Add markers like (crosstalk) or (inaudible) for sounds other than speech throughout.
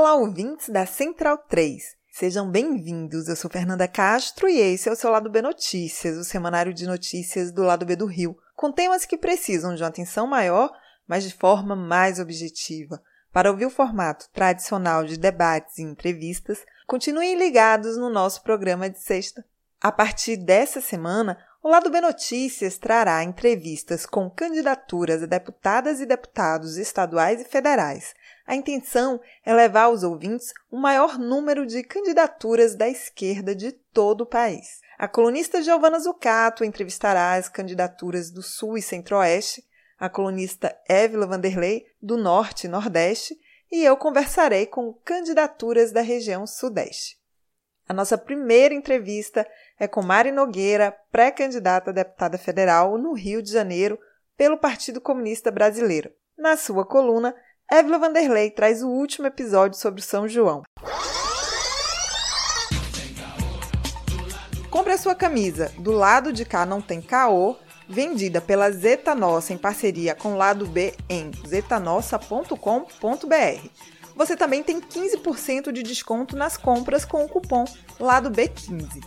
Olá, ouvintes da Central 3. Sejam bem-vindos. Eu sou Fernanda Castro e esse é o seu Lado B Notícias, o semanário de notícias do Lado B do Rio, com temas que precisam de uma atenção maior, mas de forma mais objetiva. Para ouvir o formato tradicional de debates e entrevistas, continuem ligados no nosso programa de sexta. A partir dessa semana, o Lado B Notícias trará entrevistas com candidaturas a deputadas e deputados estaduais e federais, a intenção é levar aos ouvintes o maior número de candidaturas da esquerda de todo o país. A colunista Giovana Zucato entrevistará as candidaturas do Sul e Centro-Oeste, a colunista Évila Vanderlei, do Norte e Nordeste, e eu conversarei com candidaturas da região Sudeste. A nossa primeira entrevista é com Mari Nogueira, pré-candidata a deputada federal no Rio de Janeiro pelo Partido Comunista Brasileiro. Na sua coluna, Évila Vanderlei traz o último episódio sobre São João. Compre a sua camisa Do Lado de Cá Não Tem Caô, vendida pela Zeta Nossa em parceria com o Lado B em zetanossa.com.br. Você também tem 15% de desconto nas compras com o cupom Lado B15.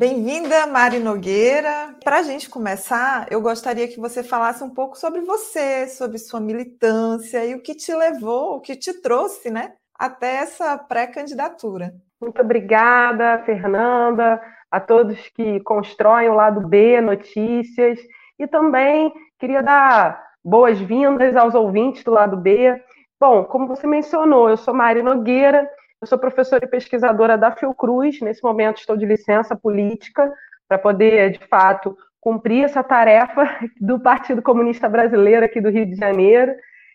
Bem-vinda, Mari Nogueira. Para a gente começar, eu gostaria que você falasse um pouco sobre você, sobre sua militância e o que te levou, o que te trouxe, né, até essa pré-candidatura. Muito obrigada, Fernanda, a todos que constroem o lado B, notícias, e também queria dar boas-vindas aos ouvintes do lado B. Bom, como você mencionou, eu sou Mari Nogueira, eu sou professora e pesquisadora da Fiocruz. Nesse momento estou de licença política para poder, de fato, cumprir essa tarefa (laughs) do Partido Comunista Brasileiro aqui do Rio de Janeiro.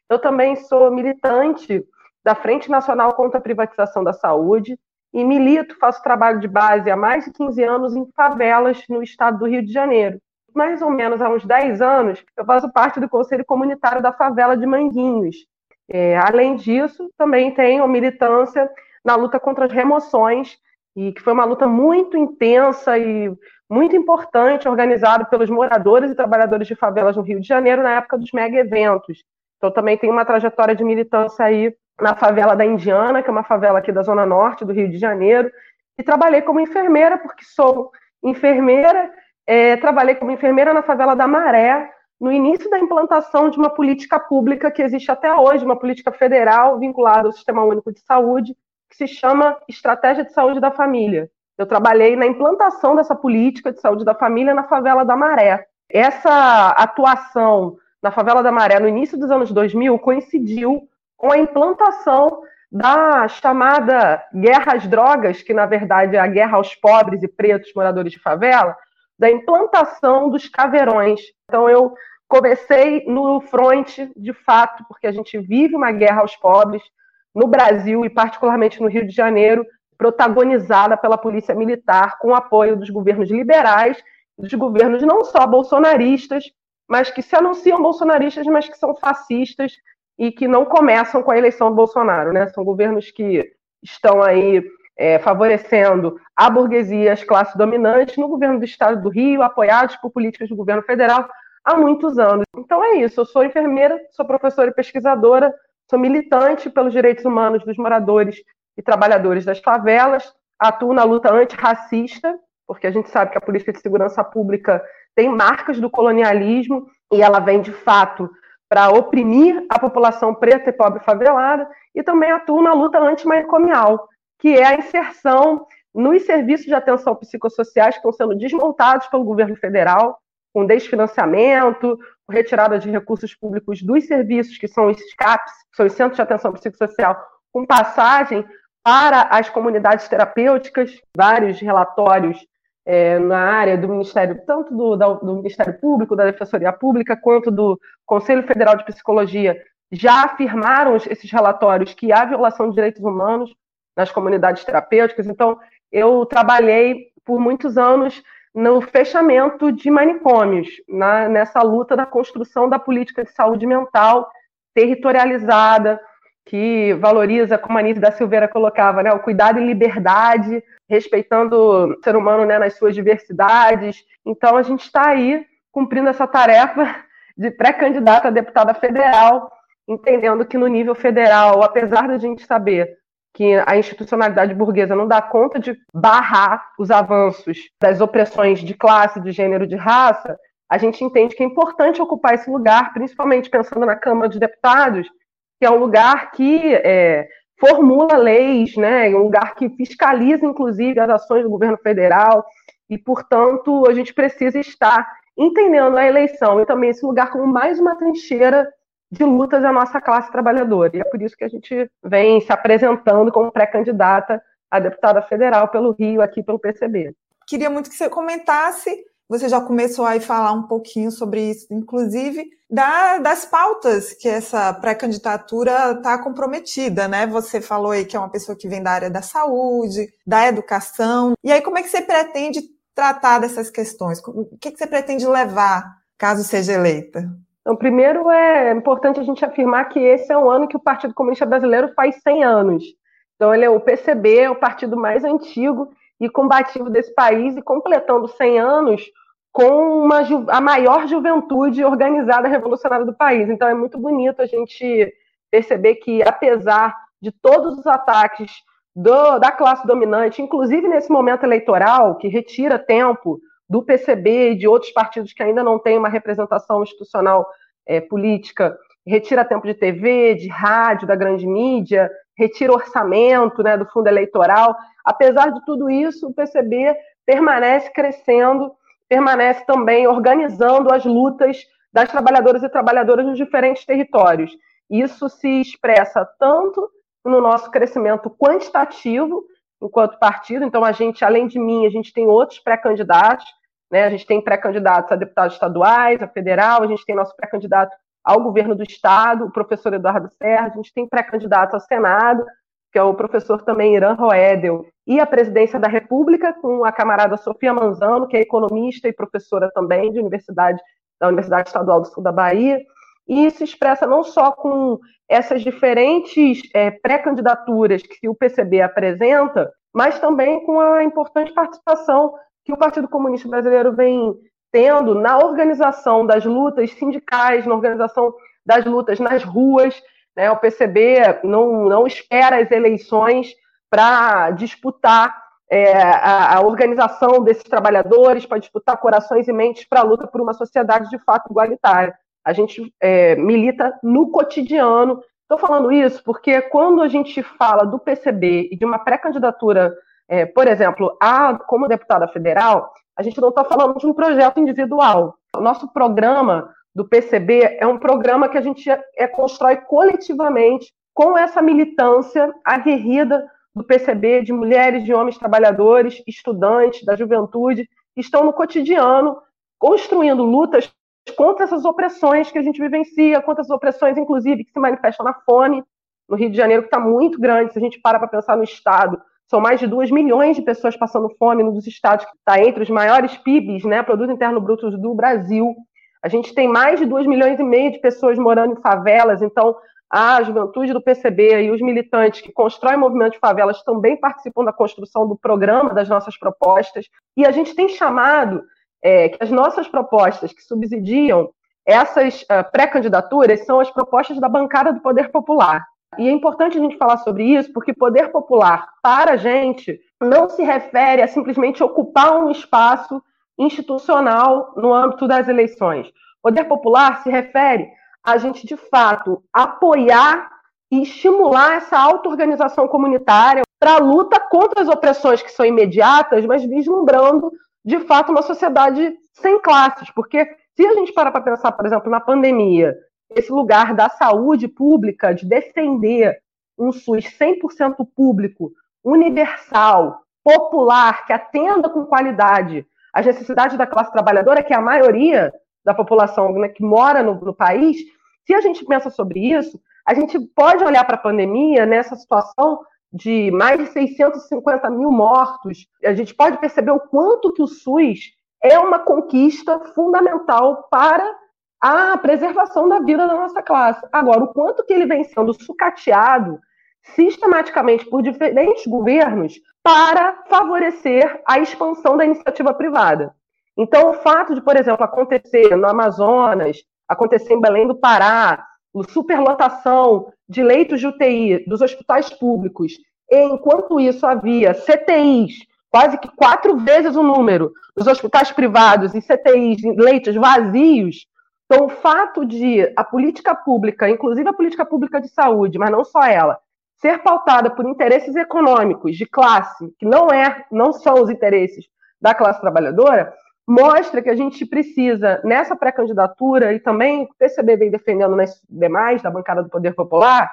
Eu também sou militante da Frente Nacional contra a Privatização da Saúde e milito, faço trabalho de base há mais de 15 anos em favelas no estado do Rio de Janeiro. Mais ou menos há uns 10 anos, eu faço parte do Conselho Comunitário da Favela de Manguinhos. É, além disso, também tenho militância na luta contra as remoções, e que foi uma luta muito intensa e muito importante, organizada pelos moradores e trabalhadores de favelas no Rio de Janeiro na época dos mega eventos. Então também tem uma trajetória de militância aí na favela da Indiana, que é uma favela aqui da zona norte do Rio de Janeiro, e trabalhei como enfermeira, porque sou enfermeira, é, trabalhei como enfermeira na favela da Maré, no início da implantação de uma política pública que existe até hoje, uma política federal vinculada ao Sistema Único de Saúde, que se chama Estratégia de Saúde da Família. Eu trabalhei na implantação dessa política de saúde da família na favela da Maré. Essa atuação na favela da Maré no início dos anos 2000 coincidiu com a implantação da chamada guerra às drogas, que na verdade é a guerra aos pobres e pretos moradores de favela, da implantação dos caveirões. Então eu comecei no fronte, de fato, porque a gente vive uma guerra aos pobres, no Brasil e particularmente no Rio de Janeiro, protagonizada pela polícia militar, com apoio dos governos liberais, dos governos não só bolsonaristas, mas que se anunciam bolsonaristas, mas que são fascistas e que não começam com a eleição do Bolsonaro, né? São governos que estão aí é, favorecendo a burguesia, as classes dominantes, no governo do Estado do Rio, apoiados por políticas do governo federal há muitos anos. Então é isso. Eu sou enfermeira, sou professora e pesquisadora, Sou militante pelos direitos humanos dos moradores e trabalhadores das favelas, atuo na luta antirracista, porque a gente sabe que a política de segurança pública tem marcas do colonialismo e ela vem de fato para oprimir a população preta e pobre favelada, e também atuo na luta antimanicomial, que é a inserção nos serviços de atenção psicossociais que estão sendo desmontados pelo governo federal, com desfinanciamento, com retirada de recursos públicos dos serviços, que são os Os Centros de Atenção Psicossocial, com passagem para as comunidades terapêuticas, vários relatórios é, na área do Ministério, tanto do, do, Ministério Público, da Defensoria Pública, quanto do Conselho Federal de Psicologia, já afirmaram esses relatórios que há violação de direitos humanos nas comunidades terapêuticas. Então, eu trabalhei por muitos anos no fechamento de manicômios, na, nessa luta da construção da política de saúde mental territorializada, que valoriza, como a Anise da Silveira colocava, né, o cuidado e liberdade, respeitando o ser humano né, nas suas diversidades. Então, a gente está aí cumprindo essa tarefa de pré-candidata a deputada federal, entendendo que no nível federal, apesar da gente saber que a institucionalidade burguesa não dá conta de barrar os avanços das opressões de classe, de gênero, de raça, a gente entende que é importante ocupar esse lugar, principalmente pensando na Câmara de Deputados, que é um lugar que é, formula leis, né, um lugar que fiscaliza, inclusive, as ações do governo federal, e, portanto, a gente precisa estar entendendo a eleição e também esse lugar como mais uma trincheira de lutas da nossa classe trabalhadora. E é por isso que a gente vem se apresentando como pré-candidata a deputada federal pelo Rio, aqui pelo PCB. Queria muito que você comentasse você já começou a falar um pouquinho sobre isso, inclusive da, das pautas que essa pré-candidatura está comprometida, né? Você falou aí que é uma pessoa que vem da área da saúde, da educação. E aí, como é que você pretende tratar dessas questões? O que, que você pretende levar caso seja eleita? Então, primeiro é importante a gente afirmar que esse é um ano que o Partido Comunista Brasileiro faz 100 anos. Então, ele é o PCB, é o partido mais antigo e combativo desse país e completando 100 anos com uma, a maior juventude organizada revolucionária do país. Então é muito bonito a gente perceber que, apesar de todos os ataques do, da classe dominante, inclusive nesse momento eleitoral, que retira tempo do PCB e de outros partidos que ainda não têm uma representação institucional é, política, retira tempo de TV, de rádio, da grande mídia, retira orçamento né, do fundo eleitoral. Apesar de tudo isso, o PCB permanece crescendo, permanece também organizando as lutas das trabalhadoras e trabalhadoras nos diferentes territórios. Isso se expressa tanto no nosso crescimento quantitativo enquanto partido, então a gente, além de mim, a gente tem outros pré-candidatos, né? A gente tem pré-candidatos a deputados estaduais, a federal, a gente tem nosso pré-candidato ao governo do estado, o professor Eduardo Serra, a gente tem pré-candidato ao Senado, que é o professor também Irã Roedel, e a presidência da República, com a camarada Sofia Manzano, que é economista e professora também de universidade, da Universidade Estadual do Sul da Bahia. E isso expressa não só com essas diferentes é, pré-candidaturas que o PCB apresenta, mas também com a importante participação que o Partido Comunista Brasileiro vem tendo na organização das lutas sindicais, na organização das lutas nas ruas, né? O PCB não, não espera as eleições para disputar é, a, a, organização desses trabalhadores, para disputar corações e mentes para a luta por uma sociedade de fato igualitária. A gente é, milita no cotidiano. Estou falando isso porque quando a gente fala do PCB e de uma pré-candidatura, é, por exemplo, a, como deputada federal, a gente não está falando de um projeto individual. O nosso programa do PCB é um programa que a gente é, constrói coletivamente com essa militância aguerrida do PCB, de mulheres, de homens trabalhadores, estudantes, da juventude, que estão no cotidiano construindo lutas contra essas opressões que a gente vivencia, contra essas opressões, inclusive, que se manifestam na fome, no Rio de Janeiro, que está muito grande, se a gente para para pensar no Estado, são mais de 2 milhões de pessoas passando fome, num dos estados que está entre os maiores PIBs, né, Produto Interno Bruto do Brasil. A gente tem mais de 2 milhões e meio de pessoas morando em favelas, então a juventude do PCB e os militantes que constroem movimento de favelas também participam da construção do programa das nossas propostas. E a gente tem chamado é, que as nossas propostas que subsidiam essas uh, pré-candidaturas são as propostas da bancada do Poder Popular. E é importante a gente falar sobre isso, porque poder popular, para a gente, não se refere a simplesmente ocupar um espaço institucional no âmbito das eleições. Poder popular se refere a gente, de fato, apoiar e estimular essa auto-organização comunitária para a luta contra as opressões que são imediatas, mas vislumbrando, de fato, uma sociedade sem classes. Porque se a gente parar para pensar, por exemplo, na pandemia, esse lugar da saúde pública, de defender um SUS 100% público, universal, popular, que atenda com qualidade as necessidades da classe trabalhadora, que é a maioria da população né, que mora no, no país, se a gente pensa sobre isso, a gente pode olhar para a pandemia nessa situação de mais de 650 mil mortos. A gente pode perceber o quanto que o SUS é uma conquista fundamental para a preservação da vida da nossa classe. Agora, o quanto que ele vem sendo sucateado sistematicamente por diferentes governos para favorecer a expansão da iniciativa privada. Então, o fato de, por exemplo, acontecer no Amazonas, acontecer em Belém do Pará, superlotação de leitos de UTI dos hospitais públicos, enquanto isso havia CTIs, quase que quatro vezes o número dos hospitais privados e CTIs, leitos vazios. Então, o fato de a política pública, inclusive a política pública de saúde, mas não só ela, ser pautada por interesses econômicos de classe, que não é, não são os interesses da classe trabalhadora, mostra que a gente precisa, nessa pré-candidatura, e também o PCB vem defendendo nas demais, da bancada do Poder Popular,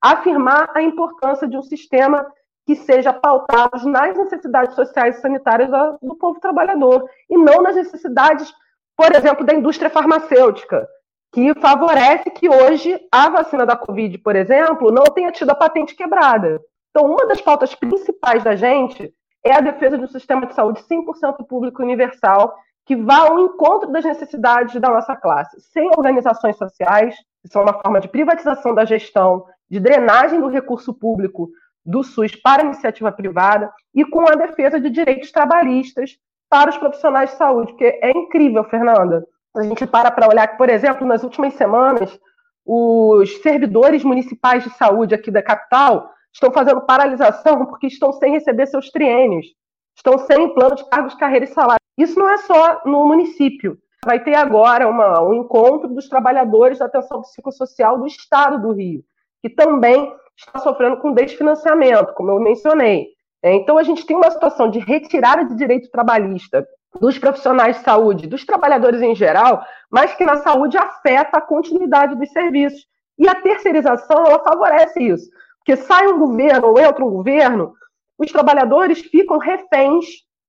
afirmar a importância de um sistema que seja pautado nas necessidades sociais e sanitárias do povo trabalhador, e não nas necessidades, por exemplo, da indústria farmacêutica, que favorece que hoje a vacina da Covid, por exemplo, não tenha tido a patente quebrada. Então, uma das pautas principais da gente é a defesa de um sistema de saúde 100% público universal, que vá ao encontro das necessidades da nossa classe, sem organizações sociais, que são uma forma de privatização da gestão, de drenagem do recurso público do SUS para iniciativa privada, e com a defesa de direitos trabalhistas para os profissionais de saúde, porque é incrível, Fernanda, a gente para para olhar que, por exemplo, nas últimas semanas, os servidores municipais de saúde aqui da capital estão fazendo paralisação porque estão sem receber seus triênios, estão sem plano de cargos, carreira e salário. Isso não é só no município. Vai ter agora uma, um encontro dos trabalhadores da atenção psicossocial do Estado do Rio, que também está sofrendo com desfinanciamento, como eu mencionei. Então, a gente tem uma situação de retirada de direito trabalhista dos profissionais de saúde, dos trabalhadores em geral, mas que na saúde afeta a continuidade dos serviços. E a terceirização, ela favorece isso. Porque sai um governo ou entra um governo, os trabalhadores ficam reféns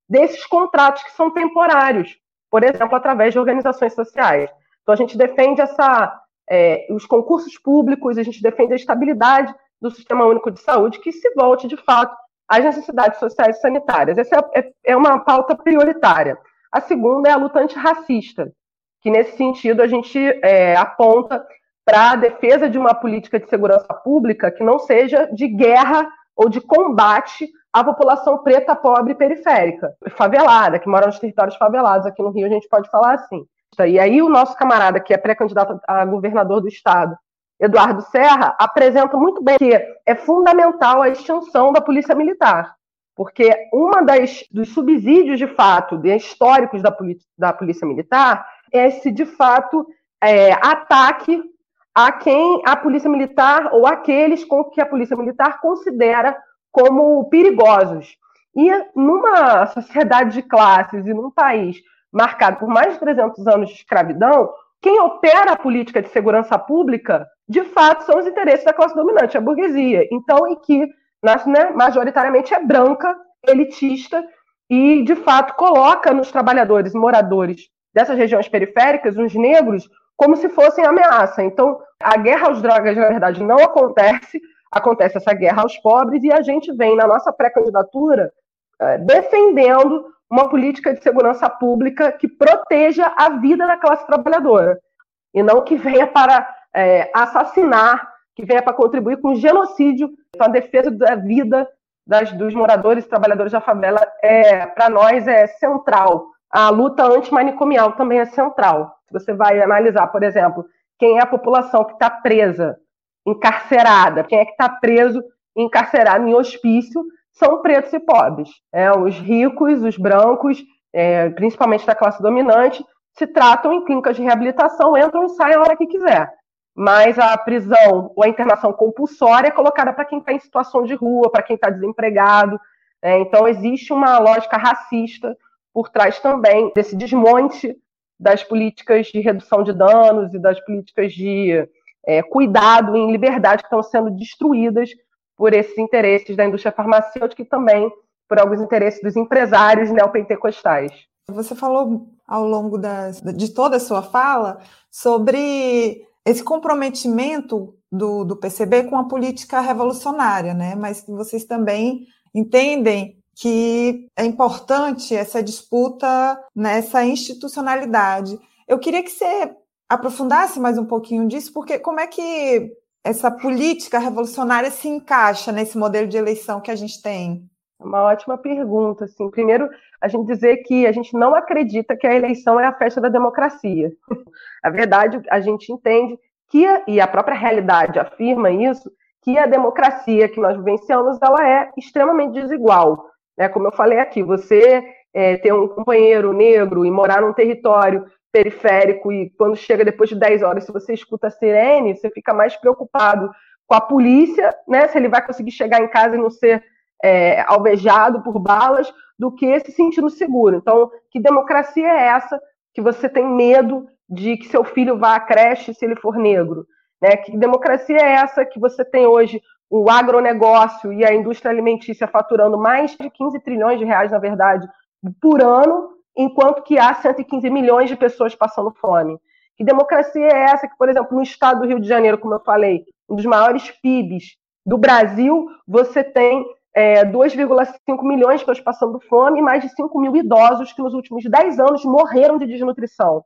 desses contratos que são temporários, por exemplo, através de organizações sociais. Então, a gente defende essa, é, os concursos públicos, a gente defende a estabilidade do Sistema Único de Saúde, que se volte, de fato, as necessidades sociais e sanitárias. Essa é, é, é uma pauta prioritária. A segunda é a luta antirracista, que nesse sentido a gente é, aponta para a defesa de uma política de segurança pública que não seja de guerra ou de combate à população preta, pobre e periférica, favelada, que mora nos territórios favelados. Aqui no Rio a gente pode falar assim. E aí o nosso camarada, que é pré-candidato a governador do estado, Eduardo Serra, apresenta muito bem que é fundamental a extinção da polícia militar, porque uma das dos subsídios de fato de, históricos da, da polícia militar é esse de fato é, ataque a quem a polícia militar ou aqueles com que a polícia militar considera como perigosos. E numa sociedade de classes e num país marcado por mais de 300 anos de escravidão, quem opera a política de segurança pública, de fato, são os interesses da classe dominante, a burguesia. Então, e que né, majoritariamente é branca, elitista, e, de fato, coloca nos trabalhadores, moradores dessas regiões periféricas, os negros, como se fossem ameaça. Então, a guerra às drogas, na verdade, não acontece, acontece essa guerra aos pobres, e a gente vem, na nossa pré-candidatura, eh, defendendo uma política de segurança pública que proteja a vida da classe trabalhadora e não que venha para é, assassinar, que venha para contribuir com o genocídio, com a defesa da vida das, dos moradores e trabalhadores da favela, é, para nós é central. A luta antimanicomial também é central. Se você vai analisar, por exemplo, quem é a população que está presa, encarcerada, quem é que está preso, encarcerado em hospício, são pretos e pobres. É, os ricos, os brancos, é, principalmente da classe dominante, se tratam em clínicas de reabilitação, entram e saem a hora que quiser. Mas a prisão ou a internação compulsória é colocada para quem está em situação de rua, para quem está desempregado. É, então, existe uma lógica racista por trás também desse desmonte das políticas de redução de danos e das políticas de é, cuidado em liberdade que estão sendo destruídas por esses interesses da indústria farmacêutica e também por alguns interesses dos empresários neopentecostais. Você falou ao longo das, de toda a sua fala sobre esse comprometimento do, do PCB com a política revolucionária, né? Mas vocês também entendem que é importante essa disputa nessa institucionalidade. Eu queria que você aprofundasse mais um pouquinho disso, porque como é que essa política revolucionária se encaixa nesse modelo de eleição que a gente tem? É uma ótima pergunta. Assim. Primeiro, a gente dizer que a gente não acredita que a eleição é a festa da democracia. A verdade, a gente entende que, e a própria realidade afirma isso, que a democracia que nós vivenciamos ela é extremamente desigual. Né? Como eu falei aqui, você é, ter um companheiro negro e morar num território periférico e quando chega depois de 10 horas, se você escuta a sirene, você fica mais preocupado com a polícia, né? Se ele vai conseguir chegar em casa e não ser é, alvejado por balas, do que se sentindo seguro. Então, que democracia é essa que você tem medo de que seu filho vá à creche se ele for negro? Né? Que democracia é essa que você tem hoje o agronegócio e a indústria alimentícia faturando mais de 15 trilhões de reais, na verdade, por ano, enquanto que há 115 milhões de pessoas passando fome. Que democracia é essa que, por exemplo, no estado do Rio de Janeiro, como eu falei, um dos maiores PIBs do Brasil, você tem é, 2,5 milhões de pessoas passando fome e mais de 5 mil idosos que nos últimos 10 anos morreram de desnutrição.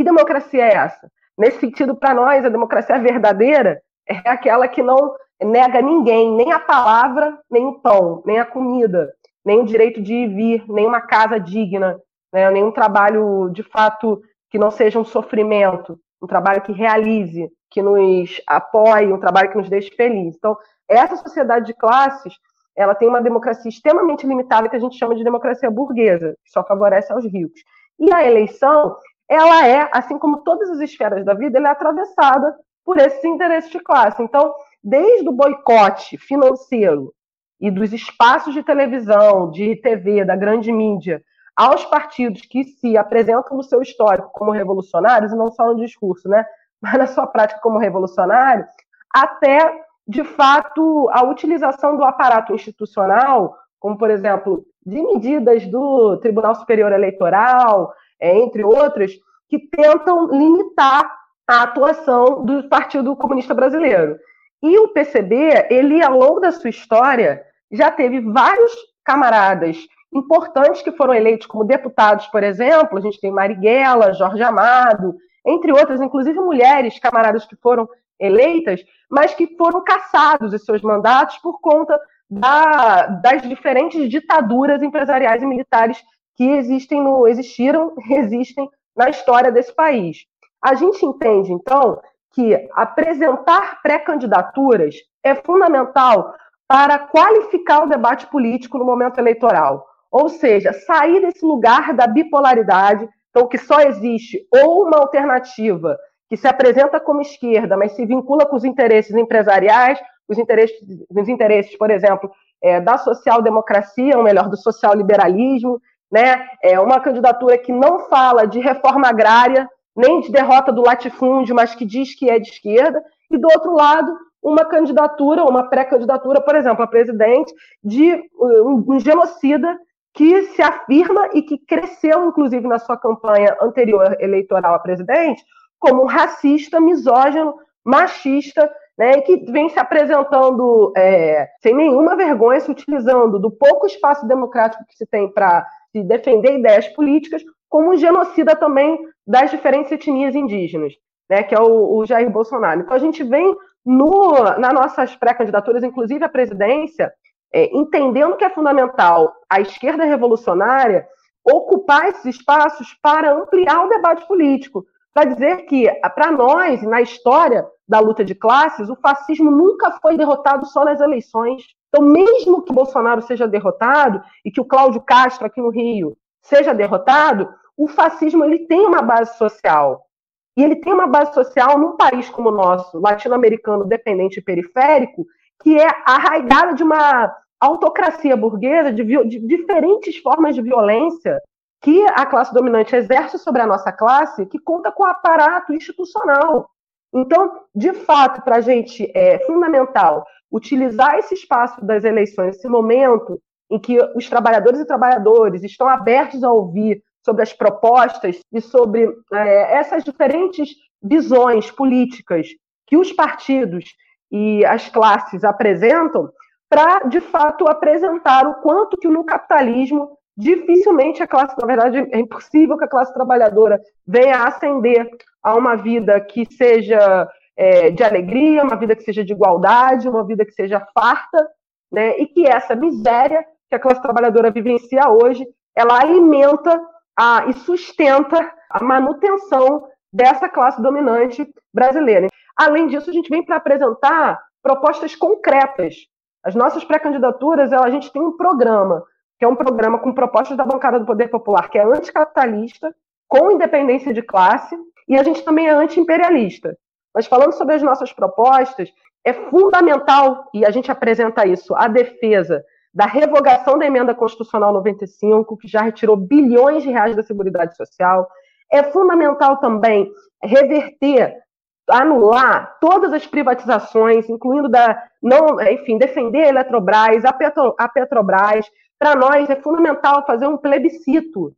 Que democracia é essa? Nesse sentido, para nós, a democracia verdadeira é aquela que não nega ninguém, nem a palavra, nem o pão, nem a comida, nem o direito de ir vir, nem uma casa digna, né, nenhum trabalho de fato que não seja um sofrimento, um trabalho que realize, que nos apoie, um trabalho que nos deixe felizes. Então, essa sociedade de classes, ela tem uma democracia extremamente limitada que a gente chama de democracia burguesa, que só favorece aos ricos. E a eleição, ela é, assim como todas as esferas da vida, ela é atravessada por esses interesses de classe. Então, desde o boicote financeiro e dos espaços de televisão, de TV, da grande mídia, aos partidos que se apresentam no seu histórico como revolucionários, e não só no discurso, né, (laughs) mas na sua prática como revolucionário, até, de fato, a utilização do aparato institucional, como, por exemplo, de medidas do Tribunal Superior Eleitoral, é, entre outras, que tentam limitar a atuação do Partido Comunista Brasileiro. E o PCB, ele, ao longo da sua história, já teve vários camaradas importantes que foram eleitos como deputados, por exemplo, a gente tem Marighella, Jorge Amado, entre outras, inclusive mulheres, camaradas que foram eleitas, mas que foram caçados os seus mandatos por conta da, das diferentes ditaduras empresariais e militares que existem no, existiram, (laughs) existem na história desse país. A gente entende, então, que apresentar pré-candidaturas é fundamental para qualificar o debate político no momento eleitoral. Ou seja, sair desse lugar da bipolaridade, então que só existe ou uma alternativa que se apresenta como esquerda, mas se vincula com os interesses empresariais, os interesses, os interesses por exemplo, é, da social-democracia, ou melhor, do social-liberalismo, né? É uma candidatura que não fala de reforma agrária, nem de derrota do latifúndio, mas que diz que é de esquerda, e do outro lado, uma candidatura, uma pré-candidatura, por exemplo, a presidente, de um, um genocida que se afirma e que cresceu, inclusive, na sua campanha anterior eleitoral a presidente, como um racista, misógino, machista, né, que vem se apresentando é, sem nenhuma vergonha, se utilizando do pouco espaço democrático que se tem para se defender ideias políticas, como um genocida também das diferentes etnias indígenas, né, que é o, o Jair Bolsonaro. Então, a gente vem no, nas nossas pré-candidaturas, inclusive a presidência, é, entendendo que é fundamental a esquerda revolucionária ocupar esses espaços para ampliar o debate político, para dizer que, para nós, na história da luta de classes, o fascismo nunca foi derrotado só nas eleições. Então, mesmo que o Bolsonaro seja derrotado e que o Cláudio Castro, aqui no Rio, seja derrotado, o fascismo ele tem uma base social. E ele tem uma base social num país como o nosso, latino-americano, dependente e periférico, que é arraigada de uma autocracia burguesa, de, de diferentes formas de violência que a classe dominante exerce sobre a nossa classe, que conta com o aparato institucional. Então, de fato, para a gente é fundamental utilizar esse espaço das eleições, esse momento em que os trabalhadores e trabalhadoras estão abertos a ouvir sobre as propostas e sobre é, essas diferentes visões políticas que os partidos e as classes apresentam, para, de fato, apresentar o quanto que no capitalismo dificilmente a classe, na verdade, é impossível que a classe trabalhadora venha a ascender a uma vida que seja é, de alegria, uma vida que seja de igualdade, uma vida que seja farta, né, e que essa miséria que a classe trabalhadora vivencia hoje, ela alimenta a, e sustenta a manutenção dessa classe dominante brasileira. Além disso, a gente vem para apresentar propostas concretas. As nossas pré-candidaturas, a gente tem um programa, que é um programa com propostas da bancada do Poder Popular, que é anticapitalista, com independência de classe, e a gente também é anti-imperialista. Mas falando sobre as nossas propostas, é fundamental, e a gente apresenta isso, a defesa da revogação da emenda constitucional 95, que já retirou bilhões de reais da Seguridade Social. É fundamental também reverter, anular todas as privatizações, incluindo da não, enfim, defender a Eletrobras, a, Petro, a Petrobras. Para nós é fundamental fazer um plebiscito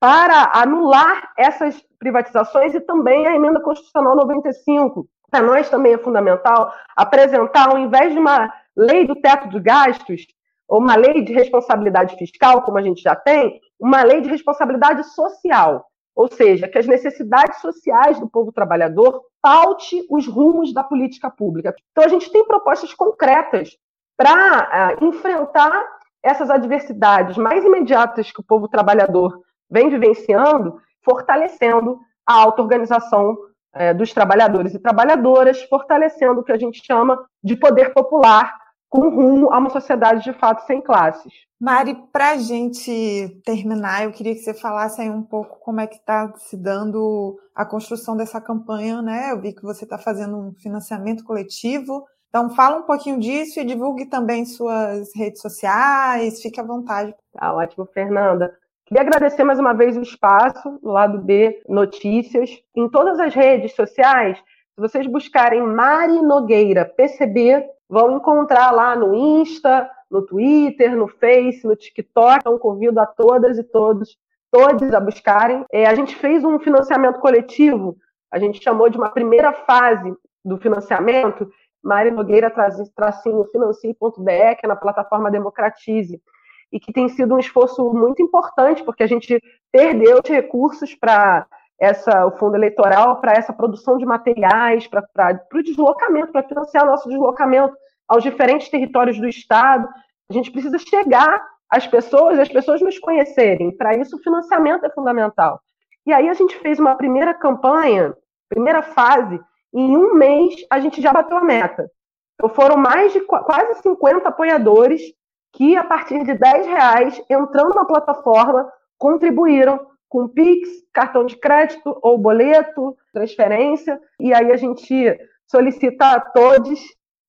para anular essas privatizações e também a emenda constitucional 95. Para nós também é fundamental apresentar, ao invés de uma lei do teto de gastos, ou uma lei de responsabilidade fiscal, como a gente já tem, uma lei de responsabilidade social, ou seja, que as necessidades sociais do povo trabalhador paute os rumos da política pública. Então a gente tem propostas concretas para uh, ah, enfrentar essas adversidades mais imediatas que o povo trabalhador vem vivenciando, fortalecendo a auto-organização uh, dos trabalhadores e trabalhadoras, fortalecendo o que a gente chama de poder popular, com rumo a uma sociedade de fato sem classes. Mari, para a gente terminar, eu queria que você falasse aí um pouco como é que está se dando a construção dessa campanha, né? Eu vi que você está fazendo um financiamento coletivo. Então, fala um pouquinho disso e divulgue também suas redes sociais. Fique à vontade. Tá ótimo, Fernanda. Queria agradecer mais uma vez o espaço do lado B Notícias. Em todas as redes sociais, se vocês buscarem Mari Nogueira PCB, vão encontrar lá no Insta, no Twitter, no Face, no TikTok. Então, convido a todas e todos, todos a buscarem. É, a gente fez um financiamento coletivo, a gente chamou de uma primeira fase do financiamento, Mari Nogueira tracinho financie.be, que é na plataforma Democratize, e que tem sido um esforço muito importante, porque a gente perdeu os recursos para essa, o fundo eleitoral para essa produção de materiais, para o deslocamento, para financiar nosso deslocamento aos diferentes territórios do Estado. A gente precisa chegar às pessoas, as pessoas nos conhecerem. Para isso, o financiamento é fundamental. E aí a gente fez uma primeira campanha, primeira fase, e em um mês a gente já bateu a meta. Então foram mais de quase 50 apoiadores que, a partir de 10 reais, entrando na plataforma, contribuíram com Pix, cartão de crédito ou boleto, transferência, e aí a gente solicita a todos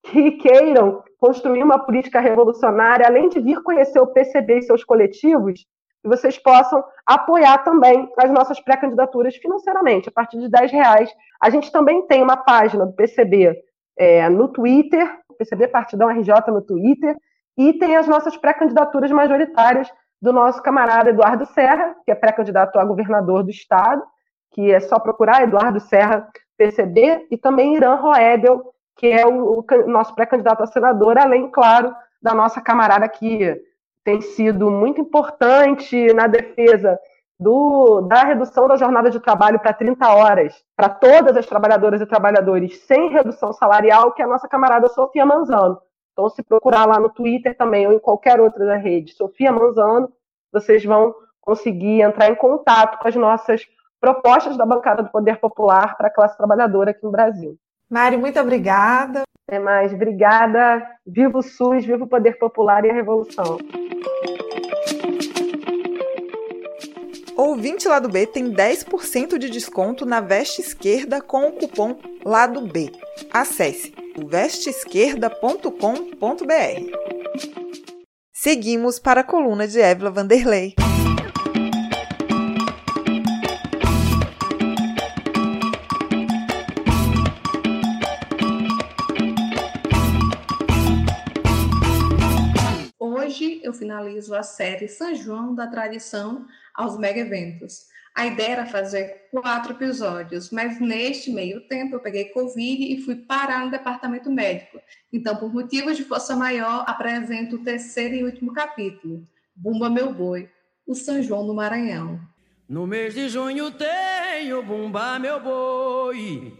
que queiram construir uma política revolucionária, além de vir conhecer o PCB e seus coletivos, que vocês possam apoiar também as nossas pré-candidaturas financeiramente, a partir de 10 reais. A gente também tem uma página do PCB é, no Twitter, PCB Partidão RJ no Twitter, e tem as nossas pré-candidaturas majoritárias do nosso camarada Eduardo Serra, que é pré-candidato a governador do estado, que é só procurar Eduardo Serra PCB, e também Irã Roedel, que é o, o nosso pré-candidato a senador, além, claro, da nossa camarada que tem sido muito importante na defesa do, da redução da jornada de trabalho para 30 horas para todas as trabalhadoras e trabalhadores sem redução salarial, que é a nossa camarada Sofia Manzano. Então, se procurar lá no Twitter também ou em qualquer outra rede, Sofia Manzano, vocês vão conseguir entrar em contato com as nossas propostas da bancada do Poder Popular para a classe trabalhadora aqui no Brasil. Mari, muito obrigada. É mais, obrigada. Viva o SUS, viva o Poder Popular e a Revolução. Ouvinte Lado B tem 10% de desconto na veste esquerda com o cupom Lado B. Acesse vesteesquerda.com.br. Seguimos para a coluna de Évila Vanderlei. Finalizo a série São João da Tradição aos mega eventos. A ideia era fazer quatro episódios, mas neste meio tempo eu peguei Covid e fui parar no departamento médico. Então, por motivos de força maior, apresento o terceiro e último capítulo, Bumba Meu Boi, o São João do Maranhão. No mês de junho tem o Bumba Meu Boi,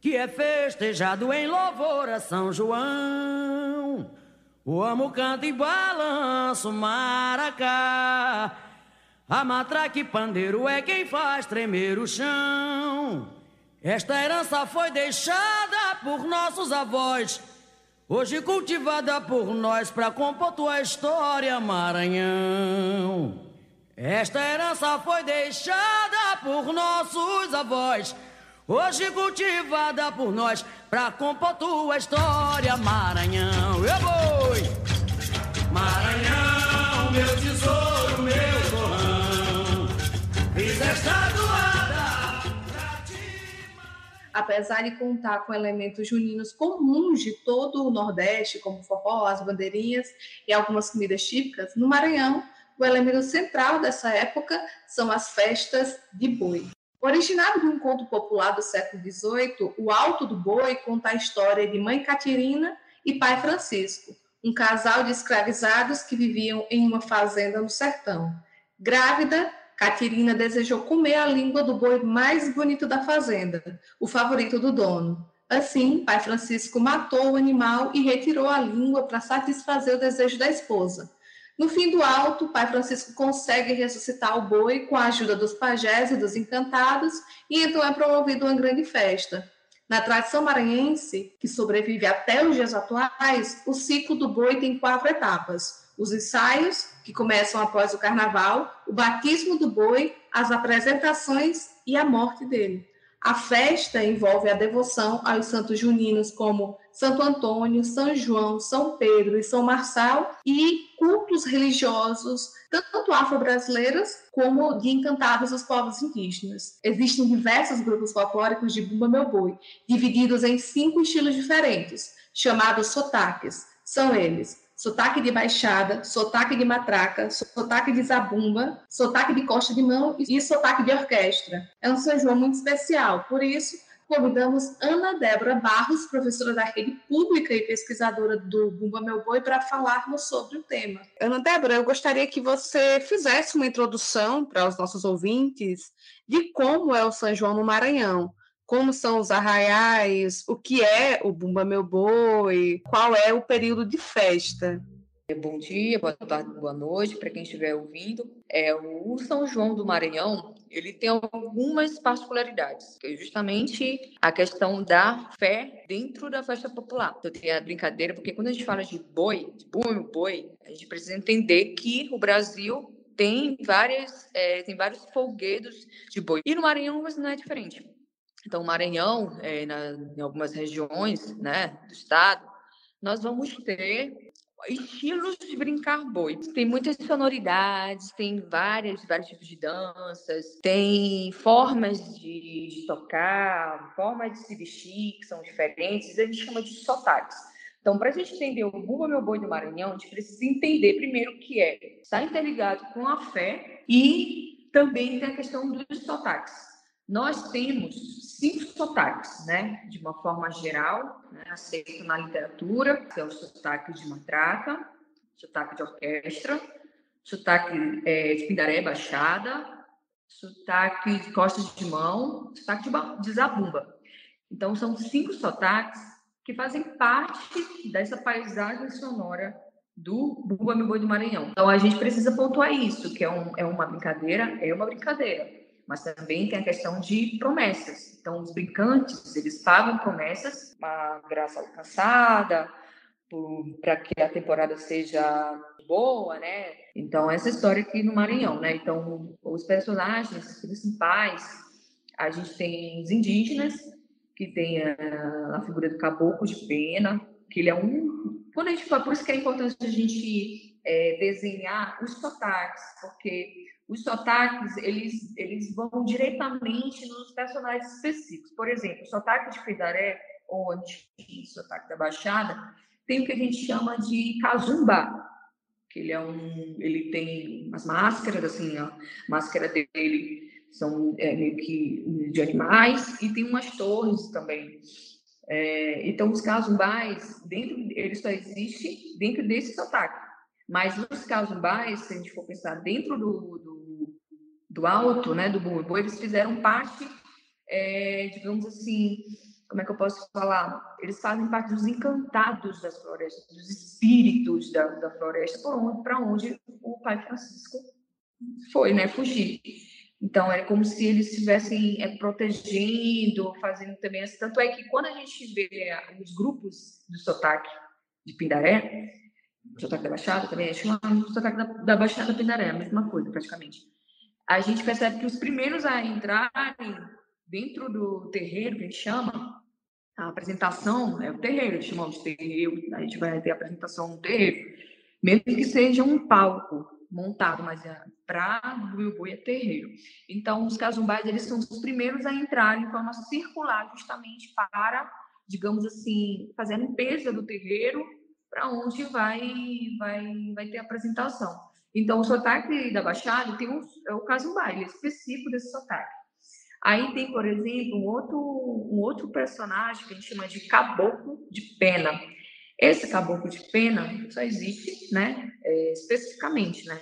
que é festejado em louvor a São João. O amo canta e balança o maracá. A matraca e pandeiro é quem faz tremer o chão. Esta herança foi deixada por nossos avós, hoje cultivada por nós para compor tua história, Maranhão. Esta herança foi deixada por nossos avós, hoje cultivada por nós para compor tua história, Maranhão. Eu vou! Apesar de contar com elementos juninos comuns de todo o Nordeste, como forró, as bandeirinhas e algumas comidas típicas, no Maranhão, o elemento central dessa época são as festas de boi. Originado de um conto popular do século XVIII, o Alto do Boi conta a história de Mãe Catirina e Pai Francisco, um casal de escravizados que viviam em uma fazenda no sertão. Grávida, Catirina desejou comer a língua do boi mais bonito da fazenda, o favorito do dono. Assim, pai Francisco matou o animal e retirou a língua para satisfazer o desejo da esposa. No fim do alto, pai Francisco consegue ressuscitar o boi com a ajuda dos pajés e dos encantados, e então é promovido uma grande festa. Na tradição maranhense, que sobrevive até os dias atuais, o ciclo do boi tem quatro etapas os ensaios, que começam após o carnaval, o batismo do boi, as apresentações e a morte dele. A festa envolve a devoção aos santos juninos como Santo Antônio, São João, São Pedro e São Marçal e cultos religiosos, tanto afro-brasileiros como de encantados dos povos indígenas. Existem diversos grupos folclóricos de Bumba Meu Boi, divididos em cinco estilos diferentes, chamados sotaques. São eles sotaque de baixada, sotaque de matraca, sotaque de zabumba, sotaque de costa de mão e sotaque de orquestra. É um São João muito especial, por isso convidamos Ana Débora Barros, professora da rede pública e pesquisadora do Bumba Meu Boi, para falarmos sobre o tema. Ana Débora, eu gostaria que você fizesse uma introdução para os nossos ouvintes de como é o São João no Maranhão como são os arraiais, o que é o Bumba Meu Boi, qual é o período de festa. Bom dia, boa tarde, boa noite para quem estiver ouvindo. É, o São João do Maranhão ele tem algumas particularidades, que é justamente a questão da fé dentro da festa popular. Então tem a brincadeira, porque quando a gente fala de boi, de boi, boi, a gente precisa entender que o Brasil tem várias, é, tem vários folguedos de boi. E no Maranhão não é diferente. Então, Maranhão, é, na, em algumas regiões né, do estado, nós vamos ter estilos de brincar boi. Tem muitas sonoridades, tem várias, vários tipos de danças, tem formas de, de tocar, formas de se vestir que são diferentes, a gente chama de sotaques. Então, para a gente entender o Bumba Meu Boi do Maranhão, a gente precisa entender primeiro o que é. Está interligado com a fé e também tem a questão dos sotaques. Nós temos cinco sotaques, né, de uma forma geral, né, aceito na literatura, que é o sotaque de matraca, sotaque de orquestra, sotaque é, de pindaré, baixada, sotaque de costas de mão, sotaque de, de zabumba. Então, são cinco sotaques que fazem parte dessa paisagem sonora do Bumba Meu Boi do Maranhão. Então, a gente precisa pontuar isso, que é, um, é uma brincadeira, é uma brincadeira mas também tem a questão de promessas. Então, os brincantes, eles pagam promessas, uma graça alcançada, para que a temporada seja boa, né? Então, essa história aqui no Maranhão, né? Então, os personagens principais, a gente tem os indígenas, que tem a, a figura do caboclo de pena, que ele é um... Quando a gente fala, por isso que é importante a gente é, desenhar os sotaques, porque os sotaques, eles, eles vão diretamente nos personagens específicos. Por exemplo, o sotaque de Fidaré, ou o sotaque da Baixada, tem o que a gente chama de casumba, que ele é um, ele tem umas máscaras, assim, a máscara dele são é, meio que de animais, e tem umas torres também. É, então, os casumbais, dentro, ele só existe dentro desse sotaque. Mas os casumbais, se a gente for pensar dentro do, do, do alto, né, do boi, eles fizeram parte, é, digamos assim, como é que eu posso falar? Eles fazem parte dos encantados das florestas, dos espíritos da, da floresta, para onde, onde o pai Francisco foi, né, fugir. Então, é como se eles estivessem é, protegendo, fazendo também. Assim. Tanto é que quando a gente vê é, os grupos do sotaque de Pindaré, o sotaque da Baixada também, é chamado sotaque da, da Baixada Pindaré, a mesma coisa praticamente. A gente percebe que os primeiros a entrarem dentro do terreiro, que a gente chama, a apresentação é o terreiro, chamamos de terreiro, a gente vai ter a apresentação no terreiro, mesmo que seja um palco, montado, mas é para o boi é terreiro. Então, os casumbais, eles são os primeiros a entrar em forma circular, justamente para, digamos assim, fazer a limpeza do terreiro para onde vai, vai, vai ter a apresentação. Então, o sotaque da Baixada tem um, é o casumbai, ele é específico desse sotaque. Aí tem, por exemplo, um outro, um outro personagem que a gente chama de caboclo de pena. Esse caboclo de pena só existe, né, é, especificamente, né,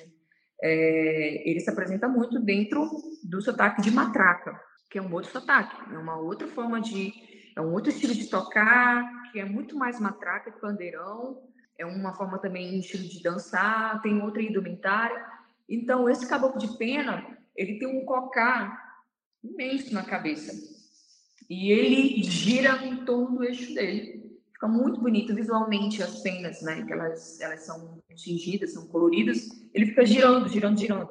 é, ele se apresenta muito dentro do sotaque de matraca, que é um outro sotaque, é uma outra forma de, é um outro estilo de tocar, que é muito mais matraca que pandeirão, é uma forma também, um estilo de dançar, tem outra indumentária. Então, esse caboclo de pena, ele tem um cocá imenso na cabeça. E ele gira em torno do eixo dele. Fica muito bonito visualmente as penas, né? Que elas, elas são tingidas, são coloridas. Ele fica girando, girando, girando.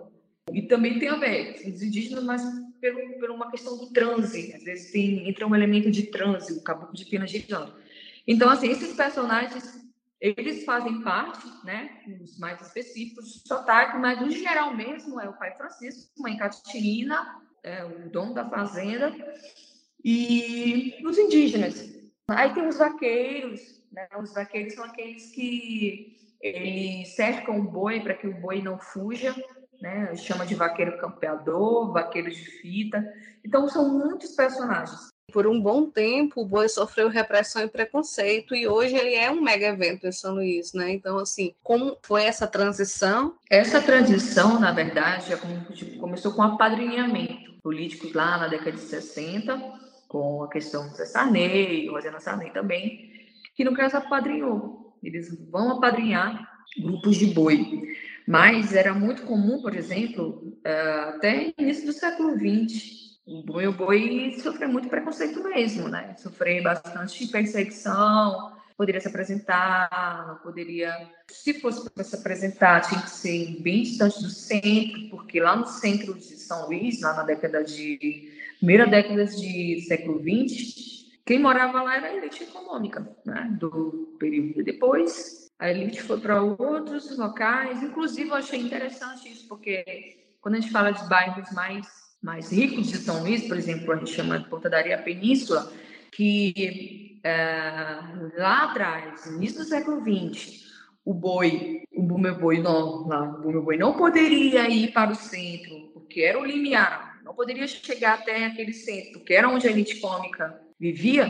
E também tem a ver, os indígenas, mas pelo, por uma questão do transe. Às vezes tem, entra um elemento de transe, o caboclo de pena girando. Então, assim, esses personagens, eles fazem parte, né? Os mais específicos do sotaque, mas o geral mesmo é o pai Francisco, mãe Catirina, é, o dono da fazenda, e os indígenas, Aí tem os vaqueiros, né? Os vaqueiros são aqueles que eles cercam o boi para que o boi não fuja, né? Chama de vaqueiro campeador, vaqueiro de fita. Então são muitos personagens. Por um bom tempo, o boi sofreu repressão e preconceito, e hoje ele é um mega evento pensando isso, né? Então, assim, como foi essa transição? Essa transição, na verdade, é começou com apadrinhamento políticos lá na década de 60 com a questão do Zé Sarney, Rosana Sarney também, que no caso apadrinhou. Eles vão apadrinhar grupos de boi. Mas era muito comum, por exemplo, eh, até início do século XX, o boi, o boi sofreu muito preconceito mesmo, né? Sofreu bastante perseguição, poderia se apresentar, não poderia. Se fosse para se apresentar, tinha que ser bem distante do centro, porque lá no centro de São Luís, lá na década de primeira década de século XX, quem morava lá era a elite econômica né, do período. Depois, a elite foi para outros locais. Inclusive, eu achei interessante isso, porque quando a gente fala de bairros mais, mais ricos de São Luís, por exemplo, a gente chama de Ponta da Areia Península, que é, lá atrás, início do século XX, o boi, o meu boi não, o meu boi não poderia ir para o centro, porque era o limiar não poderia chegar até aquele centro, que era onde a elite cômica vivia,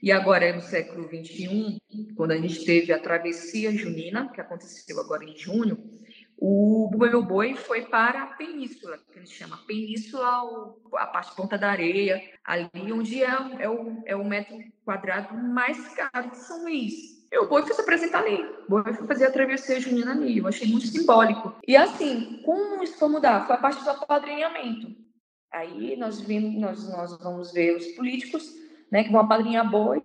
e agora é no século XXI, quando a gente teve a travessia junina, que aconteceu agora em junho, o Meu Boi foi para a península, que a gente chama península, a parte ponta da areia, ali onde é, é, o, é o metro quadrado mais caro de São Luís. O boi foi se apresentar ali. Boi foi fazer a travessia junina ali. Eu achei muito simbólico. E assim, como isso foi mudar? Foi a parte do apadrinhamento. Aí nós, vimos, nós, nós vamos ver os políticos né, que vão apadrinhar bois,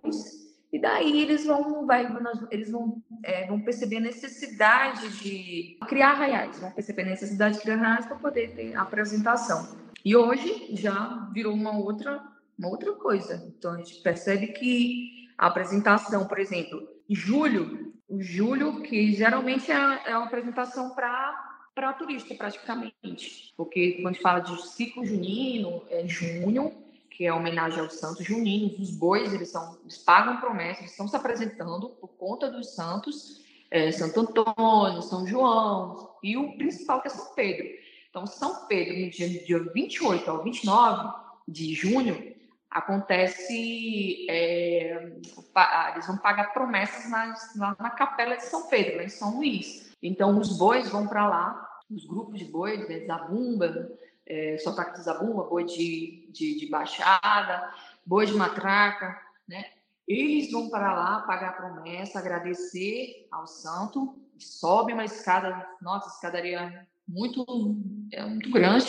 e daí eles vão, vai, eles vão, é, vão perceber a necessidade de criar arraiais, vão perceber a necessidade de criar arraiais para poder ter apresentação. E hoje já virou uma outra, uma outra coisa. Então a gente percebe que a apresentação, por exemplo, julho, o julho, que geralmente é, é uma apresentação para para turista, praticamente. Porque quando a gente fala de ciclo junino, é junho, que é homenagem aos santos juninos, os bois, eles, são, eles pagam promessas, eles estão se apresentando por conta dos santos, é, Santo Antônio, São João e o principal que é São Pedro. Então, São Pedro, no dia, dia 28 ao 29 de junho, acontece, é, eles vão pagar promessas na, na capela de São Pedro, em São Luís. Então, os bois vão para lá, os grupos de bois, né, zabumba, é, sotaque de zabumba, boi de, de, de baixada, boi de matraca, né? Eles vão para lá pagar a promessa, agradecer ao santo, sobe uma escada, nossa, escadaria muito, é muito grande,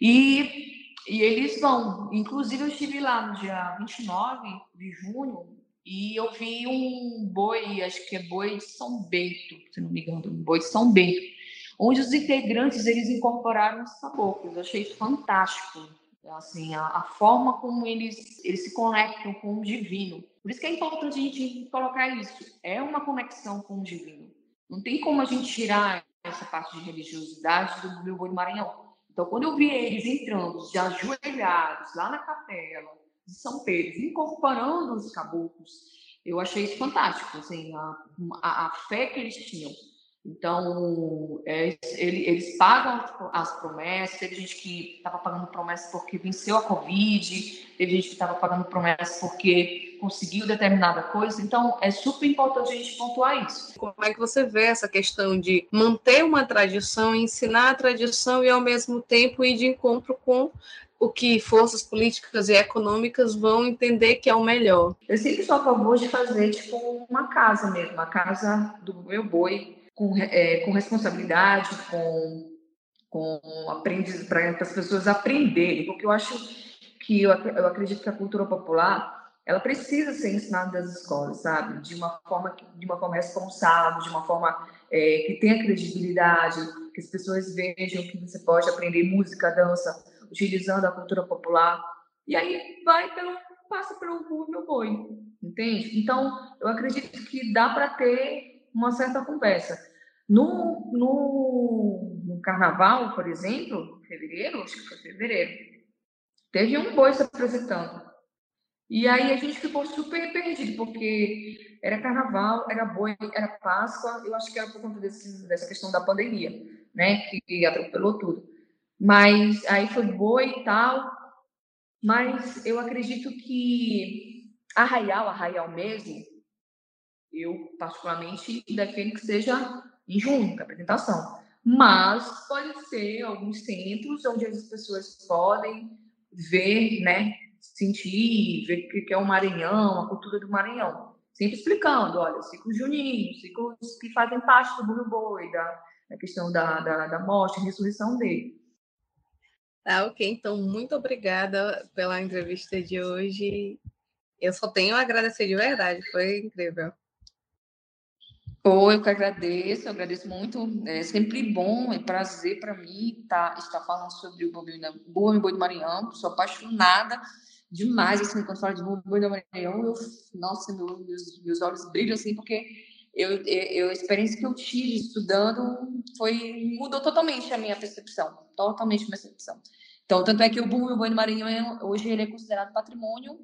e e eles vão. Inclusive, eu estive lá no dia 29 de junho e eu vi um boi, acho que é boi de São Bento, se não me engano, um boi de São Bento, onde os integrantes eles incorporaram os caboclos. Eu achei fantástico. Assim, a, a, forma como eles, eles se conectam com o divino. Por isso que é importante a gente colocar isso. É uma conexão com o divino. Não tem como a gente tirar essa parte de religiosidade do meu boi do Maranhão então, quando eu vi eles entrando, de ajoelhados, lá na capela de São Pedro, incorporando os caboclos, eu achei isso fantástico, assim, a, a, a fé que eles tinham. Então, é, ele, eles pagam as promessas. Teve gente que estava pagando promessas porque venceu a Covid, teve gente que estava pagando promessas porque conseguiu determinada coisa. Então, é super importante a gente pontuar isso. Como é que você vê essa questão de manter uma tradição, ensinar a tradição e, ao mesmo tempo, ir de encontro com o que forças políticas e econômicas vão entender que é o melhor? Eu sempre sou a favor de fazer, tipo, uma casa mesmo, a casa do meu boi com, é, com responsabilidade, com, com aprendiz, para as pessoas aprenderem, porque eu acho que eu, eu acredito que a cultura popular ela precisa ser ensinada nas escolas, sabe? De uma forma, de uma forma responsável, de uma forma é, que tenha credibilidade, que as pessoas vejam que você pode aprender música, dança, utilizando a cultura popular. E aí vai pelo passa pelo meu boi, entende? Então eu acredito que dá para ter uma certa conversa. No, no, no carnaval, por exemplo, fevereiro, acho que foi fevereiro, teve um boi se apresentando. E aí a gente ficou super perdido, porque era carnaval, era boi, era Páscoa, eu acho que era por conta desse, dessa questão da pandemia, né, que atropelou tudo. Mas aí foi boi e tal, mas eu acredito que Arraial, Arraial mesmo, eu, particularmente, defendo que seja em junho, a apresentação. Mas pode ser alguns centros onde as pessoas podem ver, né, sentir, ver o que é o Maranhão, a cultura do Maranhão. Sempre explicando, olha, ciclos juninos, ciclos que fazem parte do Bruno Boi, da, da questão da, da, da morte, ressurreição dele. Tá, ok. Então, muito obrigada pela entrevista de hoje. Eu só tenho a agradecer de verdade, foi incrível. Oi, eu que agradeço, eu agradeço muito. É sempre bom, é prazer para mim tá, estar falando sobre o Boi, Boi, do Maranhão. Sou apaixonada demais, assim, quando falo de Boi do Maranhão, eu, nossa, meu, meus, meus olhos brilham, assim, porque eu, eu, a experiência que eu tive estudando foi, mudou totalmente a minha percepção, totalmente a minha percepção. Então, tanto é que o Boi, Boi do Maranhão, hoje, ele é considerado patrimônio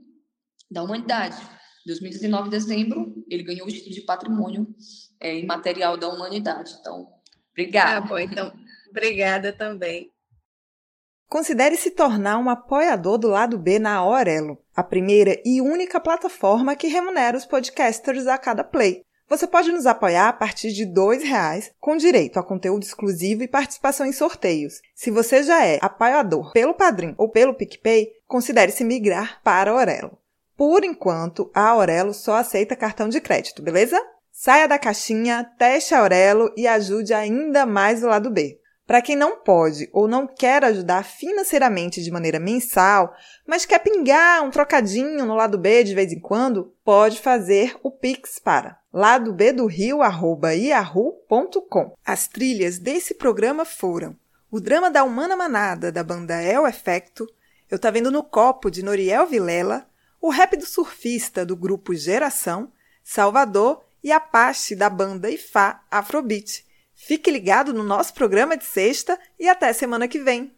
da humanidade. 2019, dezembro, ele ganhou o título de patrimônio é, imaterial da humanidade. Então, obrigada. Ah, bom, então, obrigada também. Considere se tornar um apoiador do lado B na Aurelo, a primeira e única plataforma que remunera os podcasters a cada play. Você pode nos apoiar a partir de R$ reais, com direito a conteúdo exclusivo e participação em sorteios. Se você já é apoiador pelo Padrim ou pelo PicPay, considere se migrar para a Aurelo. Por enquanto, a Aurelo só aceita cartão de crédito, beleza? Saia da caixinha, teste Aurelo e ajude ainda mais o lado B. Para quem não pode ou não quer ajudar financeiramente de maneira mensal, mas quer pingar um trocadinho no lado B de vez em quando, pode fazer o Pix para ladobdorio@yahoo.com. As trilhas desse programa foram o drama da Humana Manada da banda El Efecto, Eu Tá Vendo no Copo de Noriel Vilela, o rap do surfista do grupo Geração, Salvador e Apache da banda Ifá Afrobeat. Fique ligado no nosso programa de sexta e até semana que vem.